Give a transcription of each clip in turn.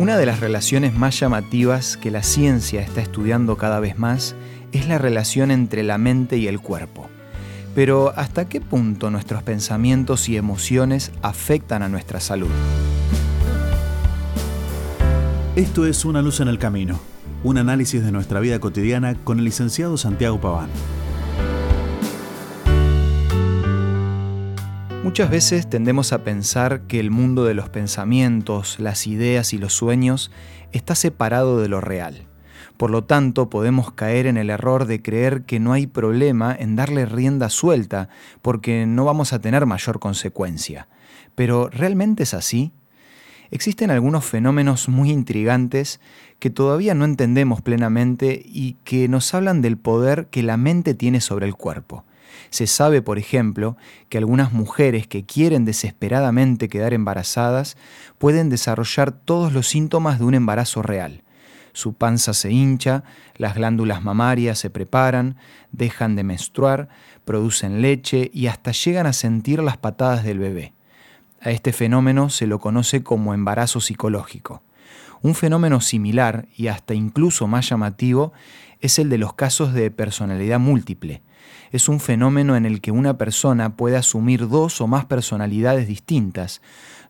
Una de las relaciones más llamativas que la ciencia está estudiando cada vez más es la relación entre la mente y el cuerpo. Pero ¿hasta qué punto nuestros pensamientos y emociones afectan a nuestra salud? Esto es Una luz en el camino, un análisis de nuestra vida cotidiana con el licenciado Santiago Paván. Muchas veces tendemos a pensar que el mundo de los pensamientos, las ideas y los sueños está separado de lo real. Por lo tanto, podemos caer en el error de creer que no hay problema en darle rienda suelta, porque no vamos a tener mayor consecuencia. Pero ¿realmente es así? Existen algunos fenómenos muy intrigantes que todavía no entendemos plenamente y que nos hablan del poder que la mente tiene sobre el cuerpo. Se sabe, por ejemplo, que algunas mujeres que quieren desesperadamente quedar embarazadas pueden desarrollar todos los síntomas de un embarazo real su panza se hincha, las glándulas mamarias se preparan, dejan de menstruar, producen leche y hasta llegan a sentir las patadas del bebé. A este fenómeno se lo conoce como embarazo psicológico. Un fenómeno similar y hasta incluso más llamativo es el de los casos de personalidad múltiple. Es un fenómeno en el que una persona puede asumir dos o más personalidades distintas,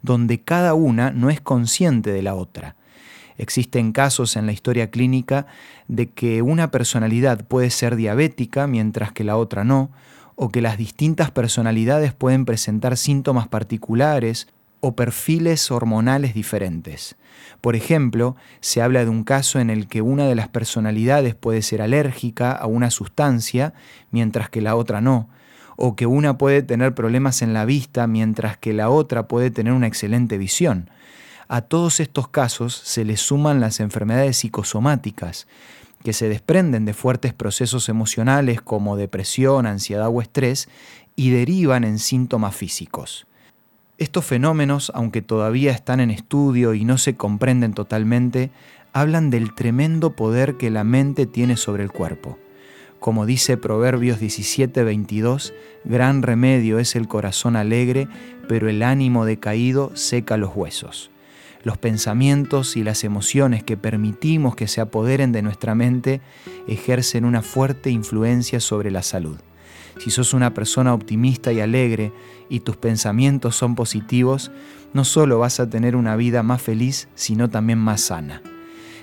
donde cada una no es consciente de la otra. Existen casos en la historia clínica de que una personalidad puede ser diabética mientras que la otra no, o que las distintas personalidades pueden presentar síntomas particulares o perfiles hormonales diferentes. Por ejemplo, se habla de un caso en el que una de las personalidades puede ser alérgica a una sustancia mientras que la otra no, o que una puede tener problemas en la vista mientras que la otra puede tener una excelente visión. A todos estos casos se les suman las enfermedades psicosomáticas, que se desprenden de fuertes procesos emocionales como depresión, ansiedad o estrés y derivan en síntomas físicos. Estos fenómenos, aunque todavía están en estudio y no se comprenden totalmente, hablan del tremendo poder que la mente tiene sobre el cuerpo. Como dice Proverbios 17:22, gran remedio es el corazón alegre, pero el ánimo decaído seca los huesos los pensamientos y las emociones que permitimos que se apoderen de nuestra mente ejercen una fuerte influencia sobre la salud. Si sos una persona optimista y alegre y tus pensamientos son positivos, no solo vas a tener una vida más feliz, sino también más sana.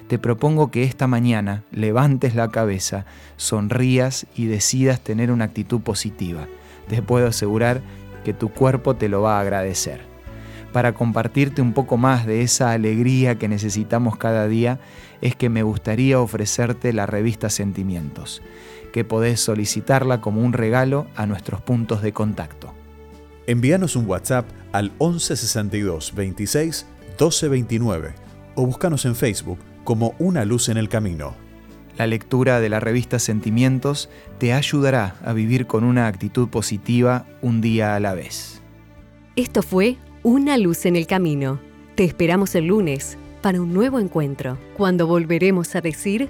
Te propongo que esta mañana levantes la cabeza, sonrías y decidas tener una actitud positiva. Te puedo asegurar que tu cuerpo te lo va a agradecer para compartirte un poco más de esa alegría que necesitamos cada día, es que me gustaría ofrecerte la revista Sentimientos, que podés solicitarla como un regalo a nuestros puntos de contacto. Envíanos un WhatsApp al 1162 26 1229 o búscanos en Facebook como Una Luz en el Camino. La lectura de la revista Sentimientos te ayudará a vivir con una actitud positiva un día a la vez. Esto fue una luz en el camino. Te esperamos el lunes para un nuevo encuentro, cuando volveremos a decir...